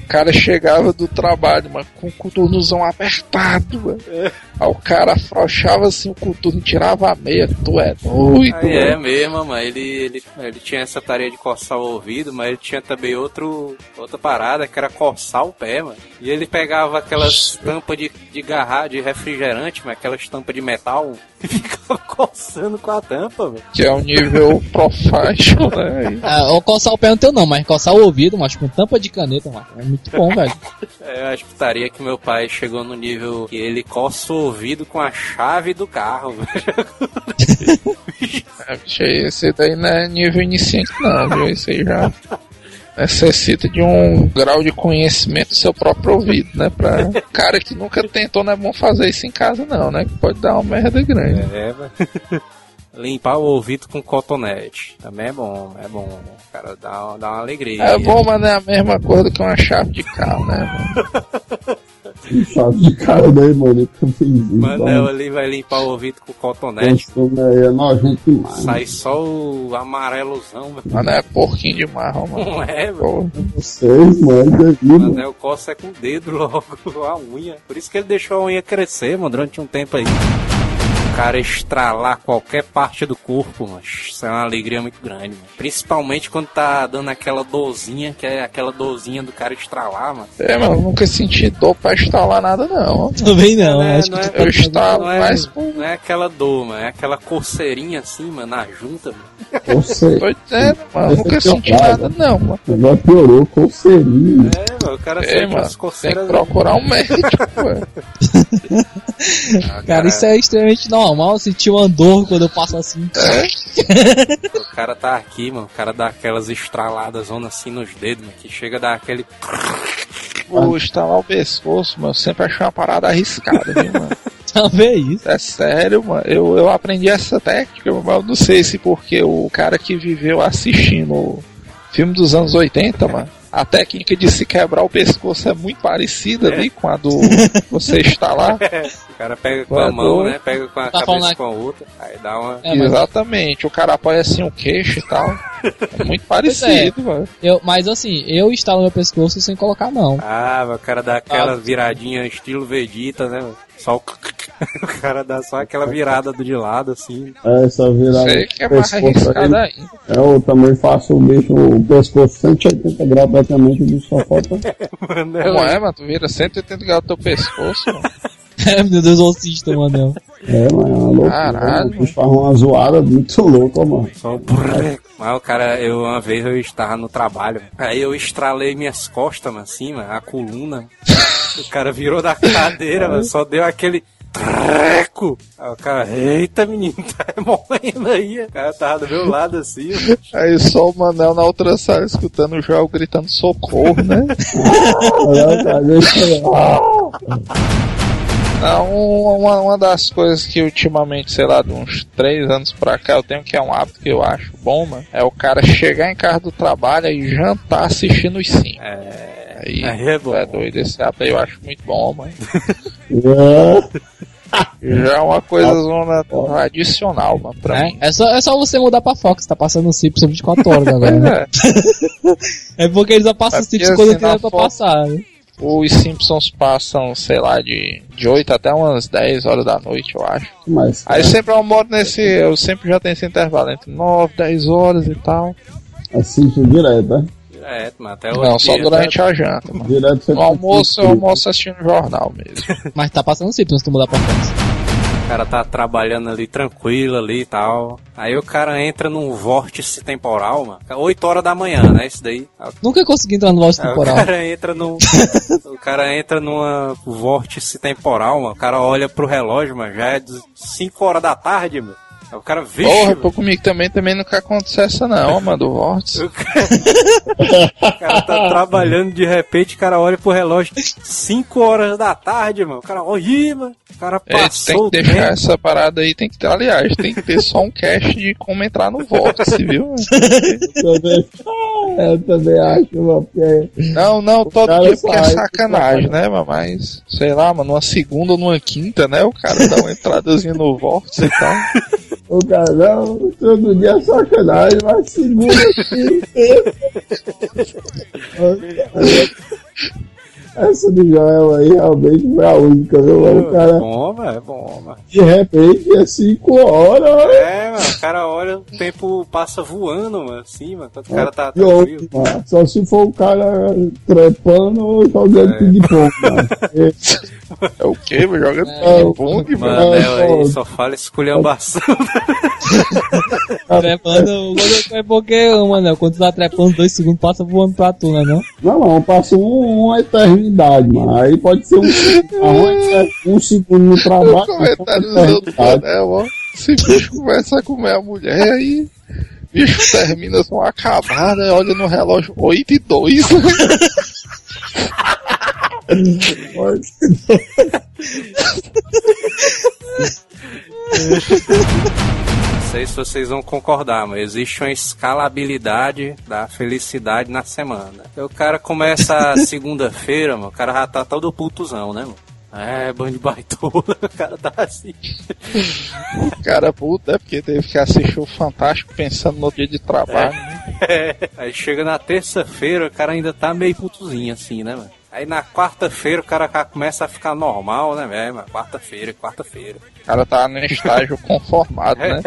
O cara chegava do trabalho, mano, com o coturnozão apertado, mano. Aí o cara afrouxava assim o coturno, tirava a meia, tu é doido, Aí é mano. mesmo, mano. Ele, ele, ele tinha essa tarefa de coçar o ouvido, mas ele tinha também outro, outra parada que era coçar o pé, mano. E ele pegava aquelas tampas de, de garrafa, de refrigerante, mas aquelas tampas de metal, e ficava coçando com a tampa, velho. Que é o nível professional, né? Ah, ou coçar o pé não teu não, mas coçar o ouvido, mas com tampa de caneta, mano. É muito bom, velho. É, a putaria que meu pai chegou no nível que ele coça o ouvido com a chave do carro, velho. É, bicho, esse daí não é nível iniciante não, viu? Esse aí já necessita de um grau de conhecimento do seu próprio ouvido, né? Pra cara que nunca tentou, não é bom fazer isso em casa não, né? Que pode dar uma merda grande. É, velho. Limpar o ouvido com cotonete. Também é bom, é bom. Cara, dá, dá uma alegria. É bom, mas não é a mesma coisa que uma chave de carro, né? Mano? Chato de cara daí, mano. Eu fiz isso. Manel ali vai limpar o ouvido com cotonete. Aí é nojento demais. Sai só o amarelozão, velho. Mas não é porquinho de marrom, mano. Não é, velho. Vocês, mano, devido. Manel coça é com o dedo logo, a unha. Por isso que ele deixou a unha crescer, mano, durante um tempo aí. O cara estralar qualquer parte do corpo, mas isso é uma alegria muito grande, mano. Principalmente quando tá dando aquela dorzinha, que é aquela dorzinha do cara estralar, mano. É, mano, eu nunca senti dor pra instalar nada não. Também não, é, acho não que é- tu tá Eu estalo Não é, mais por... não é aquela dor, mano. É aquela coceirinha assim, mano, na junta, mano. Tô dizendo, mano, eu nunca senti nada não, mano. Agora piorou, coceirinho. É, mano, o cara É, sente mano, tem que procurar um médico. Ah, Cara, isso é extremamente normal sentir uma dor quando eu passo assim. O cara tá aqui, mano. O cara dá aquelas estraladas assim nos dedos, mano. Que chega a dar aquele. Vou instalar o pescoço, mano. Eu sempre achei uma parada arriscada, viu, mano? Isso. É sério, mano. Eu, eu aprendi essa técnica, mas eu não sei se porque o cara que viveu assistindo filme dos anos 80, mano. A técnica de se quebrar o pescoço é muito parecida ali com a do você instalar. O cara pega com a mão, né? Pega com a Tá cabeça com a outra. Aí dá uma. É, mas, Exatamente. O cara apoia assim o queixo e tal. É muito é. parecido, mano. eu, mas assim, eu instalo meu pescoço sem colocar mão. Ah, mas o cara dá aquela Ah. viradinha estilo Vegeta, né? mano? Só o. O cara dá só aquela virada do de lado, assim. Essa virada Sei que é mais pescoço aí. ainda. Eu também faço o bicho, o pescoço 180 graus praticamente, o bicho só falta. Mano, Como é, mano? Tu vira 180 graus do teu pescoço, mano. É, meu Deus, exorcista, mano. É, mano, é uma loucura. Caralho. O bicho faz uma zoada muito louca, mano. Só o brrr. Mas o cara, eu uma vez eu estava no trabalho, aí eu estralei minhas costas, mano, assim, mano, a coluna. O cara virou da cadeira, mano, só deu aquele. treco. Aí o cara, eita menino, tá morrendo aí. O cara tava do meu lado assim. Aí só o Manel na outra sala escutando o Joel gritando socorro, né? uma, uma das coisas que ultimamente, sei lá, de uns três anos pra cá, eu tenho que é um hábito que eu acho bom, mano, é o cara chegar em casa do trabalho e jantar assistindo os sim. É. Aí, Aí é bom. é doido, esse hábito aí eu acho muito bom, mano. É, Já é uma coisa zona tradicional, mano, pra É, mim. é, só, é só você mudar pra Fox, tá passando o Simpsons 24 horas agora, né? É, É porque eles só passam É os Simpsons quando assim, tem pra passar. né? Os Simpsons passam, sei lá, de, de 8 até umas 10 horas da noite, eu acho. mas, Aí sempre eu moro nesse. Eu sempre já tenho esse intervalo entre 9, 10 horas e tal. assiste direto, né? Direto, mano. Até o Não, só dia, durante a janta, mano. Direto você No almoço eu almoço assistindo jornal mesmo. Mas tá passando o Simpsons se tu mudar pra Fox. O cara tá trabalhando ali tranquilo ali e tal. Aí o cara entra num vórtice temporal, mano. 8 horas da manhã, né? Isso daí. Aí Nunca consegui entrar no o temporal. cara entra num. o cara entra numa vórtice temporal, mano. O cara olha pro relógio, mano. Já é 5 horas da tarde, mano. Aí o cara, vixe, Porra, mano. pô, comigo também, também nunca aconteceu essa não, mano, do vórtice. O cara, o cara tá trabalhando de repente, o cara olha pro relógio 5 horas da tarde, mano. O cara, olha, mano. O cara É, tem passou que deixar tempo. essa parada aí, tem que ter, aliás, tem que ter só um cast de como entrar no vórtice, viu? Eu também, eu também acho, mano, porque Não, não, todo dia porque é sacanagem, né, mano? Mas, sei lá, mano, numa segunda ou numa quinta, né? O cara dá uma entradazinha no vórtice e tal. O cara, não, todo dia é sacanagem, mas segunda assim. Essa do Joel aí realmente foi a única, viu? O É cara, bom, mano, é bom, mano. de repente, é 5 horas. É, mano, o cara olha, o tempo passa voando, mano, assim, mano. Quando o cara tá E outro, mano, Só se for o cara trepando ou jogando É. ping-pong, mano. É o quê, mano? Jogando É, ping-pong, mano? Mano, É, aí só fala esculhambação. Trepando, quando é porque, mano, quando tu tá trepando, dois segundos passa voando pra tu, né? Não? Não, não, passa um, uma eternidade, mano. Aí pode ser um, um, um segundo no trabalho. O comentário do uma Zé do ó. Se bicho começa a comer a mulher, aí. Bicho termina com uma acabada, olha no relógio 8 e 2. Não sei se vocês vão concordar, mas existe uma escalabilidade da felicidade na semana. Então, o cara começa segunda-feira, mano, o cara já tá todo putuzão, né, mano? É, bando baitola, o cara tá assim. Cara, puta, é porque teve que assistir o Fantástico pensando no dia de trabalho. né? É. Aí chega na terça-feira, o cara ainda tá meio putuzinho assim, né, mano? Aí na quarta-feira o cara começa a ficar normal, né, velho? Quarta-feira, quarta-feira. O cara tá no estágio conformado, né?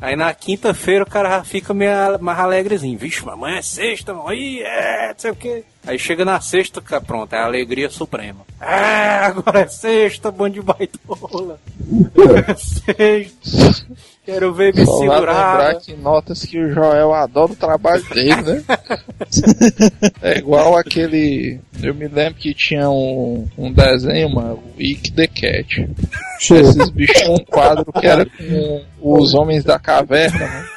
Aí na quinta-feira o cara fica meio mais alegrezinho. Vixe, amanhã é sexta, mano. Aí, é, não sei o quê. Aí chega na sexta, pronto, é a alegria suprema. É, agora é sexta, bando de baitola. É sexta. Quero ver me Só segurar. lembrar que notas que o Joel adora o trabalho dele, né? é igual aquele. Eu me lembro que tinha um, um desenho, mano, o Ick the Cat. Esses bichos tinham um quadro que era com os homens da caverna, mano.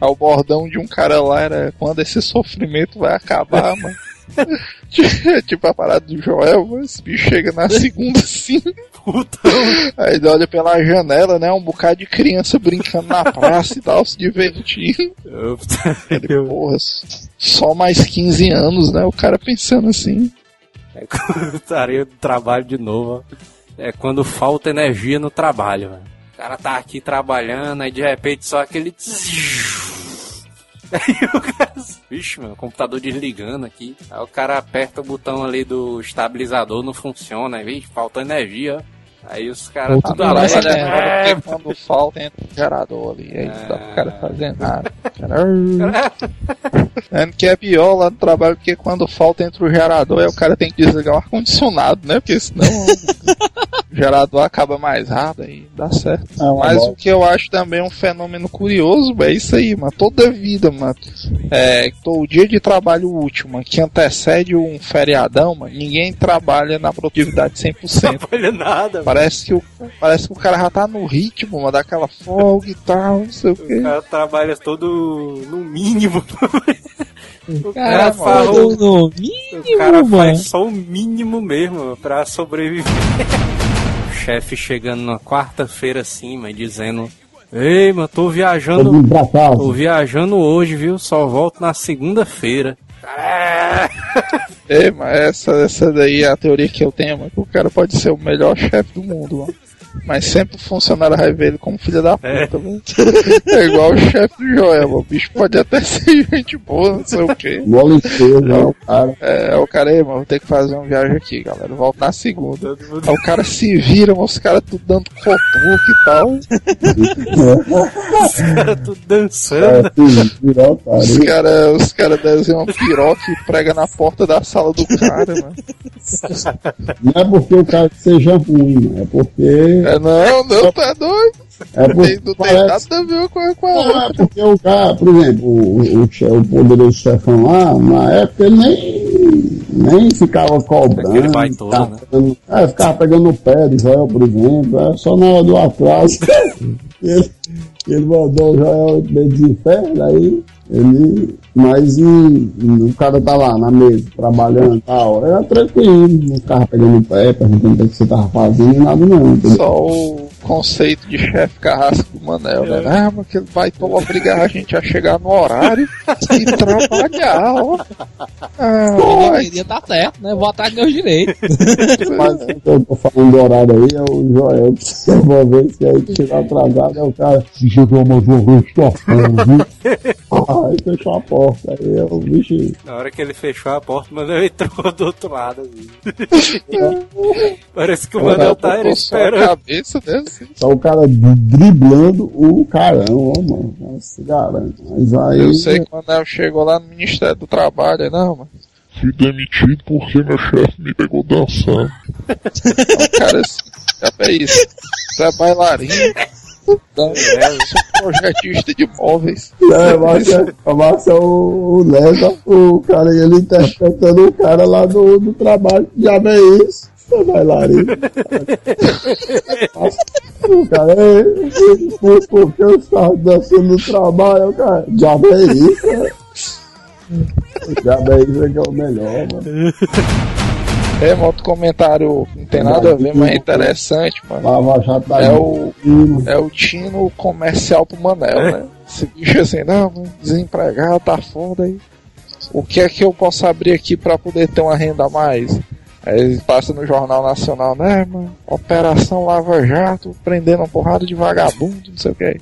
Aí o bordão de um cara lá era quando esse sofrimento vai acabar, mano. tipo a parada do Joel, esse bicho chega na segunda assim. Putão. Aí ele olha pela janela, né? Um bocado de criança brincando na praça e tal, se divertindo. Ele, porra, só mais 15 anos, né? O cara pensando assim. É estaria no trabalho de novo. É quando falta energia no trabalho, mano. O cara tá aqui trabalhando, aí de repente só aquele. Aí o cara. Vixe, o computador desligando aqui. Aí o cara aperta o botão ali do estabilizador, não funciona. Aí, falta energia. Aí os caras não, alegre. essa Olha, é- porque quando falta entra o gerador ali. Aí não dá pro cara fazer nada. Cara, É que é pior lá no trabalho, porque quando falta entra o gerador, aí o cara tem que desligar o ar-condicionado, né? Porque senão gerador acaba mais rápido aí dá certo. É Mas o que eu acho também um fenômeno curioso é isso aí, mano. Toda vida, mano. É, tô- o dia de trabalho útil, mano, que antecede um feriadão, mano, ninguém trabalha na produtividade 100%. Olha nada, Parece que, o, parece que o cara já tá no ritmo, mano, daquela folga e tal, não sei o O quê. cara trabalha todo no mínimo. O Cara, cara, fala, foda o, no o mínimo, cara mano. faz só o mínimo mesmo pra sobreviver. chefe chegando na quarta-feira assim, mas dizendo: Ei, mano, tô viajando. Tô viajando hoje, viu? Só volto na segunda-feira. É. É, mas essa, essa daí é a teoria que eu tenho, mano, que o cara pode ser o melhor chefe do mundo, mano. Mas sempre o funcionário vai ver ele como filho da puta, É. mano. É igual o chefe do Joel, mano. o bicho pode até ser gente boa, não sei o quê. Né, o cara. É, é o cara aí, mano, vou ter que fazer uma viagem aqui, galera. Volto na segunda. Aí o cara se vira, mano, os caras tudo dando cotuque e tal. tudo dançando. É, cara. Os caras os cara desenham uma piroca e prega na porta da sala do cara, mano. Não é porque o cara seja ruim, é porque. É, não, não, tá doido. É porque não tem nada a ver com a, com a Não, outra. é porque o cara, por exemplo, o, o, o poderoso chefão lá, na época ele nem, nem ficava cobrando. Aquele baitola, ficava né? pegando, é, ficava pegando no pé de Joel, por exemplo, é só na hora do atraso. ele, ele mandou o Joel meio de inferno, aí ele. Mas e, o cara tá lá na mesa, trabalhando e tal, era tranquilo, não ficava pegando no pé, perguntando o que você tava fazendo, nada não. entendeu? Só o conceito de chefe carrasco Manel, né? Ah, mas que ele vai to- obrigar a gente a chegar no horário e trabalhar, ó. Ah, queria tá certo, né? Vou atrás dos meus direitos. Mas o que eu tô falando do horário aí é o Joel, que você uma vez que aí chega atrasado, é o cara, se chegou mais uma vez, tá viu? Aí fechou a porta, aí é o bicho. Na hora que ele fechou a porta, o Manel entrou do outro lado. Assim. Parece que o Manel tá só esperando. cabeça desse. Tá o cara driblando o carão, ó, mano. Se garante. Mas aí. Eu sei que o Manel chegou lá no Ministério do Trabalho, aí, não, mano. Fui demitido porque meu chefe me pegou dançando. O cara é isso. Você é bailarino. Não, sou projetista de móveis. É, mas é, mas é o, o Lesa, o cara, ele interpretando o cara lá do, do trabalho, já vê isso. É bailarino. o cara é. Por, porque eu estava dançando no trabalho, cara. Já vê isso, é. Já vê isso é que é o melhor, mano. É, outro comentário não tem nada a ver, mas é interessante, mano. É o, é o tino comercial pro Manel, né? Esse bicho assim, não, desempregado, tá foda aí. O que é que eu posso abrir aqui pra poder ter uma renda a mais? Aí passa no Jornal Nacional, né, mano? Operação Lava Jato, prendendo uma porrada de vagabundo, não sei o que.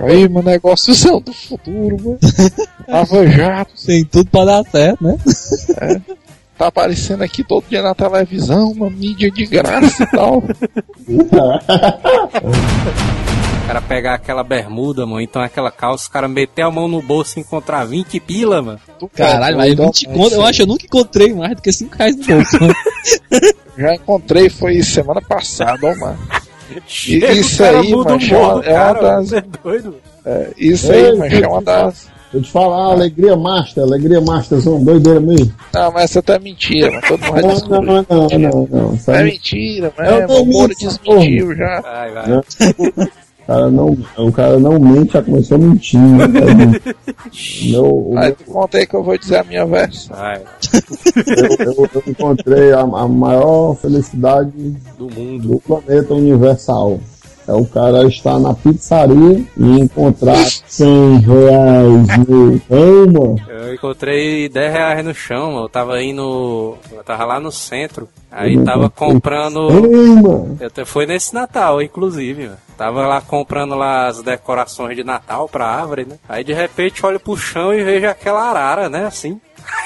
Aí, mano, negóciozão do futuro, mano. Lava Jato, Tem tudo pra dar certo, né? tá aparecendo aqui todo dia na televisão, uma mídia de graça e tal. O cara pegar aquela bermuda, mano, então aquela calça, o cara meter a mão no bolso e encontrar 20 pila, mano. Caralho, mas 20 conto, eu acho que eu nunca encontrei mais do que 5 reais no bolso. mano. Já encontrei, foi semana passada, ó, mano. Chega, isso o cara aí, mano, é uma- é das- é doido, mano. É, isso aí, mas é uma das. Eu te falar, alegria master, alegria master, são doideira mesmo. Não, mas essa até é mentira, mas todo mundo vai Não, não, não, não, não, não. Isso É mentira, É o mas o Moro desmentiu já. Vai, vai. O, cara não, o cara não mente, já começou mentindo. Né? Meu, o Aí meu- tu conta aí que eu vou dizer a minha versão. Eu, eu- eu encontrei a, a maior felicidade Do mundo. do planeta universal. É o cara estar na pizzaria e encontrar 100 reais no cama. Eu encontrei 10 reais no chão, mano. Eu tava indo. Eu tava lá no centro. Aí tava comprando. Ei, mano. Eu Foi nesse Natal, inclusive, mano. Tava lá comprando lá as decorações de Natal pra árvore, né? Aí de repente olho pro chão e vejo aquela arara, né? Assim.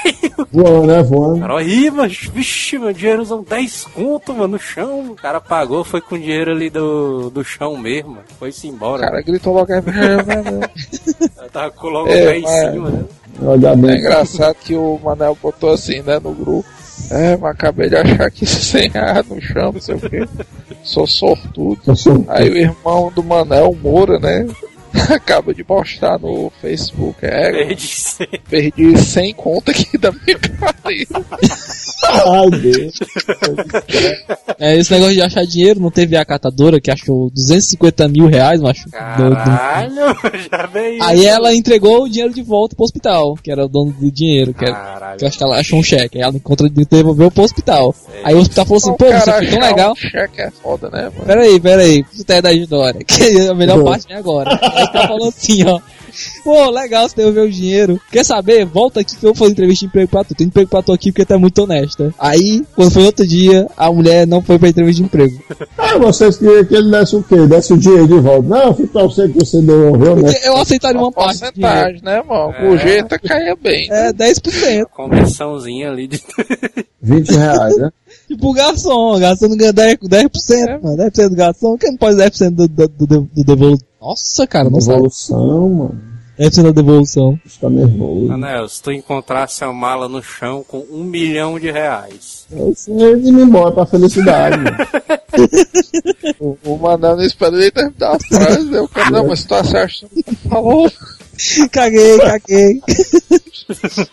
Voando, né? Voando. Cara, ih, mas, vixe, meu dinheiro são 10 conto, mano, no chão. O cara pagou, foi com o dinheiro ali do, do chão mesmo, mano. Foi-se O embora. cara gritou logo, é é tava com logo É, o pé em mas- cima, né? Olha É bem. engraçado que o Manel botou assim, né, no grupo. É, mas acabei de achar que 100 reais no chão, não sei o quê. sou sortudo. Aí o irmão do Manel, Moura, né? Acaba de postar no Facebook. É, Perdi sempre. perdi 100 conto aqui da minha carteira. Ai, Deus. É, esse negócio de achar dinheiro, não teve a catadora que achou 250 mil reais, macho. do- do- Caralho, já veio. Aí ela entregou o dinheiro de volta pro hospital, que era o dono do dinheiro, que, era, Caralho. que eu acho que ela achou um cheque. Aí ela encontrou e devolveu pro hospital. Aí o hospital falou assim, pô, você foi tão achar legal. Um cheque é foda, né, mano? Peraí, peraí, você tá aí da história. Que é a melhor parte é agora. Aí ela falou assim, ó. Pô, legal você devolveu o dinheiro. Quer saber? Volta aqui que eu vou fazer entrevista de emprego pra tu. Tem emprego pra tu aqui porque tu é muito honesta. Aí, quando foi outro dia, a mulher não foi pra entrevista de emprego. Ah, vocês queriam que ele desse o quê? Desse o dinheiro de volta. Não, fui pra você que você devolveu, né? Eu aceitaria uma parte. do dinheiro. porcentagem, né, mano? O jeito caia bem. É, 10%. Comissãozinha ali de. 20 reais, né? Tipo o garçom, o garçom não ganha 10%, 10% mano. 10% do garçom. Quem não pode 10% do, do, do, do? Nossa, cara, não sabe. Devolução, mano. 10% da devolução. Está nervoso. Anel, se tu encontrasse a mala no chão com um milhão de reais. Eu sei de me embora pra felicidade, mano. O, o Manel não espera ele terminar a frase, né? O cara, não, mas tu acerta. Falou. caguei, caguei.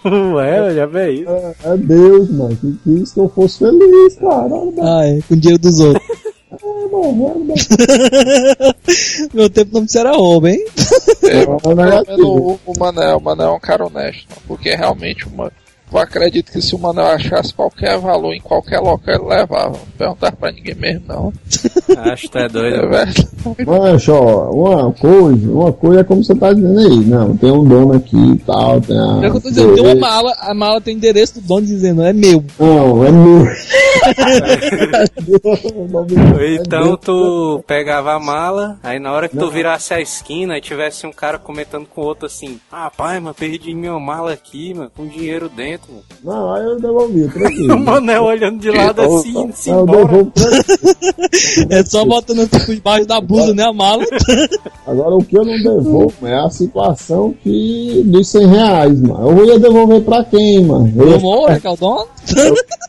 Ué, já veio. É, é Deus, mano. Que que eu fosse feliz, cara. Mano. Ah, é, com dinheiro dos outros. É, mano. Meu tempo não me era roubo, hein? É, menos assim. o, o Manel, o Manel é um cara honesto, porque realmente uma, eu acredito que se o Manel achasse qualquer valor em qualquer local ele levava. Não perguntar pra ninguém mesmo, não. Acho que tu é É doido. verdade. Mancha, ó, uma coisa, uma coisa é como você tá dizendo aí. Não, tem um dono aqui e tal, tem a. É o que eu tô dizendo, tem uma mala, a mala tem endereço do dono dizendo, é meu. Não, é meu. Ou Então tu pegava a mala, aí na hora que tu virasse a esquina e tivesse um cara comentando com o outro assim, rapaz, mano, perdi minha mala aqui, mano, com dinheiro dentro, mano. Não, aí eu devolvi, O tranquilo. Manel olhando de lado assim, se eu embora. devolvo tranquilo. É só botando tipo debaixo da blusa, né, a mala. Agora, o que eu não devolvo é a situação que dos 100 reais, mano. Eu ia devolver pra quem, mano? Eu ia, Tomou, que é o dono?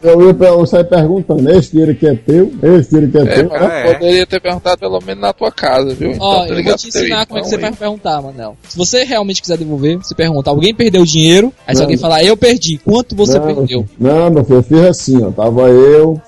eu pe- eu sair perguntando, esse dinheiro que é teu? Esse dinheiro que é, É, teu? mas é. poderia ter perguntado pelo menos na tua casa, viu? Então, Ó, tá eu vou te ensinar como é que você vai perguntar, Manel. Se você realmente quiser devolver, você pergunta, alguém perdeu o dinheiro, aí se alguém falar, eu perdi, quanto você não, perdeu? Não, meu filho, eu fiz assim, ó. Tava eu,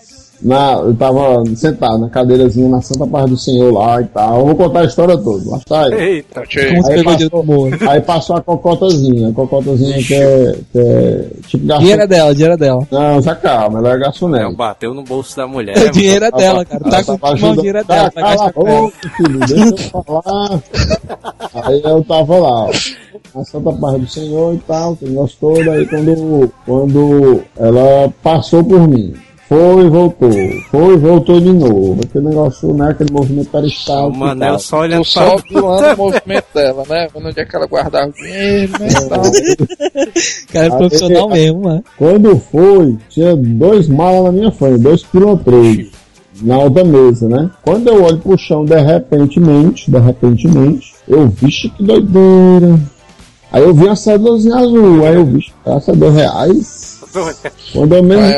na, eu tava sentado na cadeirazinha na Santa Paz do Senhor lá e tal. Eu vou contar a história toda. Lá está aí. Eita, aí. Passou, aí passou a cocotazinha. A cocotazinha que é, que é tipo garçom. Dinheiro é dela, dinheiro é dela. Não, já calma, ela é garçonete. bateu no bolso da mulher, O mano. dinheiro é dela, cara. Ela Tá com o dinheiro é dela. Cala gastar a boca, filho, deixa eu falar. Aí eu tava lá, ó, na Santa Paz do Senhor e tal, aquele negócio todo. Aí quando, quando ela passou por mim, foi e voltou, foi e voltou de novo. Aquele negócio, né? Aquele movimento O peristáltico. e Manel tal. só olhando Tu só pra observando o movimento dela, né? Vendo onde é que ela guardava o dinheiro, né? e tal. Cara, é Aí- profissional mesmo, mano. Quando foi, tinha dois malas na minha frente, dois pilotreiros na outra mesa, né? Quando eu olho pro chão, de repentemente, de repentemente, eu, vixe, que doideira. Aí eu vi uma cédulazinha azul, aí eu, vixe, essa é dois reais. Quando eu menos,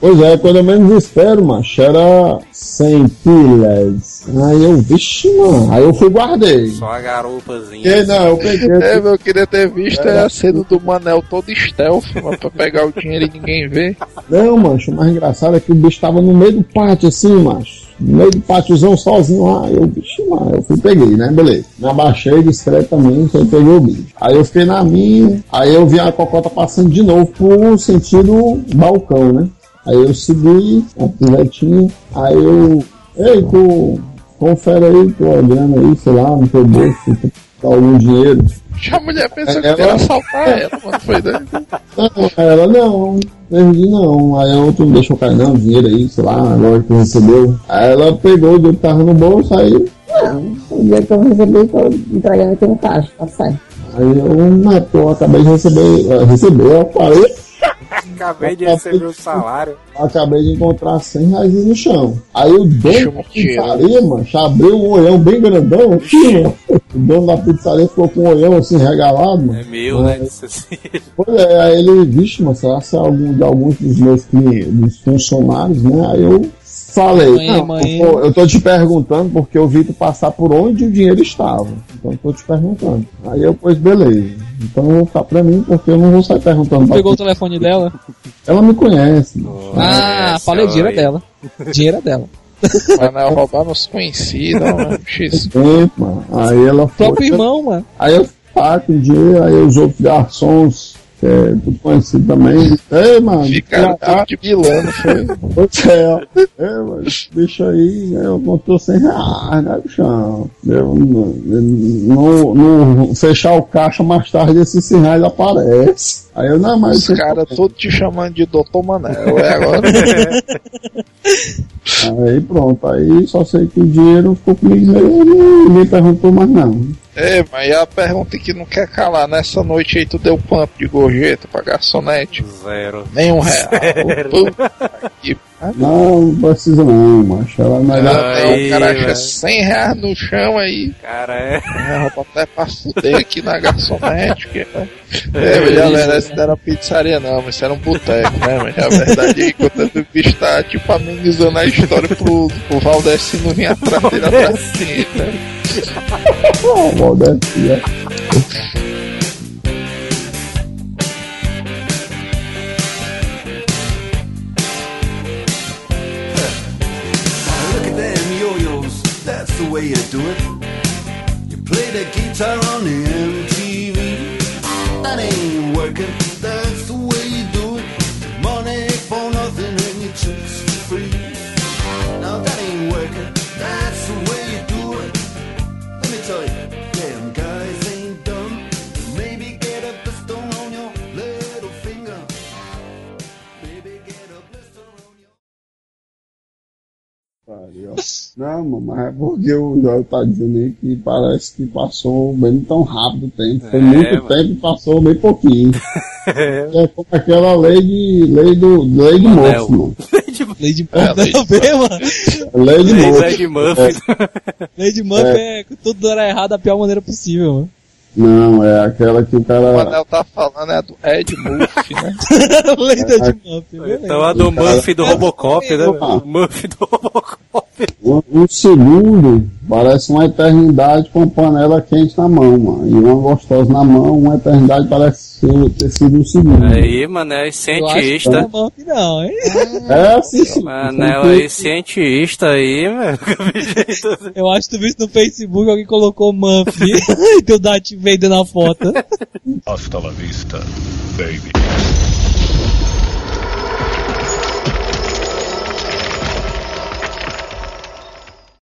pois é, quando eu menos espero, macho, era 100 pilas. Aí eu, vixe, mano, aí eu fui e guardei. Só a garupazinha. Que não, eu peguei, É, eu queria ter visto é, a cena do Manel todo stealth, mano, pra pegar o dinheiro e ninguém ver. Não, mancho, o mais engraçado é que o bicho tava no meio do pátio, assim, macho. No meio do pátiozão sozinho lá. Eu, bicho, mano, eu fui peguei, né? Beleza. Me abaixei discretamente, aí peguei o bicho. Aí eu fiquei na minha, aí eu vi a cocota passando de novo pro sentido balcão, né? Aí eu segui, a pivetinha, aí eu. Ei, tu. Confere aí, tô olhando aí, sei lá, no teu bolso, tá algum dinheiro. A mulher pensou que Ela- ia assaltar ela, mano. Foi daí. Não, ela, não, perdi não. Aí a outra não deixou cair não, dinheiro aí, sei lá, agora que recebeu. Aí ela pegou o dinheiro que tava no bolso, aí, Não, o dia que eu recebi, tô entregando aqui no caixa, tá certo. aí eu, pô, eu acabei de receber, receber, eu falei, Acabei de receber o salário. Acabei de encontrar 100 reais no chão. Aí o dono da pizzaria, mano, abriu um olhão bem grandão aqui, mano. O dono da pizzaria ficou com um olhão assim regalado, mano. É meu, né? Assim. Pois é, aí ele, vixe, mas será que é algum de alguns dos meus dos funcionários, né? Aí eu falei, Amanhã, não, pô, eu tô te perguntando porque eu vi tu passar por onde o dinheiro estava. Então eu tô te perguntando. Aí eu, pois beleza. Então eu vou ficar pra mim porque eu não vou sair perguntando pra Pegou o telefone dela. Ela me conhece, mano. Ah, falei, dinheiro é dela. Dinheiro é dela. Mas não é roubar nos conhecidos, não, X. Tempo, mano. Aí ela foi. Próprio irmão, mano. Aí eu ficar com dinheiro, aí os outros garçons, é tudo conhecido também, ei, mano, Ficaram tudo de vilano, foi. Pois é. É, mas bicho aí, eu botou 100 reais, né, bichão? Eu, não, não fechar o caixa mais tarde, esses 100 reais aparece. Aí eu, não, mas. Os caras todos te chamando de Doutor Manel, é agora. Aí pronto, aí só sei que o dinheiro ficou comigo mesmo, ninguém perguntou mais não. É, mas a pergunta que não quer calar, nessa noite aí tu deu pump de gorjeta pra garçonete? Zero. Nem um real. Puta que Não, não precisa não, macho. Ela é melhor. Aí, o cara acha velho. 100 reais no chão aí. Cara, é. É, roupa até pra fuder aqui na garçonete. Que, é, é, mas a verdade isso não era pizzaria não, mas isso era um boteco, né? Mas a verdade é que quando o bicho tá tipo amenizando a história pro, pro Valdecino vir atrás dele atrás dele, né? Ó, way you do it. You play the guitar on the MTV. That ain't Não, mano, mas é porque o Joel tá dizendo aí que parece que passou bem tão rápido o tempo. Foi É, muito mano. tempo e passou bem pouquinho. é como aquela lei de. lei do. lei de morfo, mano. Lei de É, Murphy lei de. Lei de Murphy é que tudo era errado da pior maneira possível, mano. Não, é aquela que o O cara. Manel tá falando é a do Ed Murphy, né? Lei da Ed Murphy, beleza. Então a do Murphy do Robocop, né? Ah. O Murphy do Robocop. Um, um segundo parece uma eternidade com panela quente na mão, mano. E uma gostosa na mão, uma eternidade parece ter sido um segundo. Aí, Manel, é cientista. não é não, hein? É assim, sim. Manel aí, cientista aí, velho. Eu acho que tu viu isso no Facebook, alguém colocou Murphy e teu Dart vendendo a foto. Hasta la vista, baby.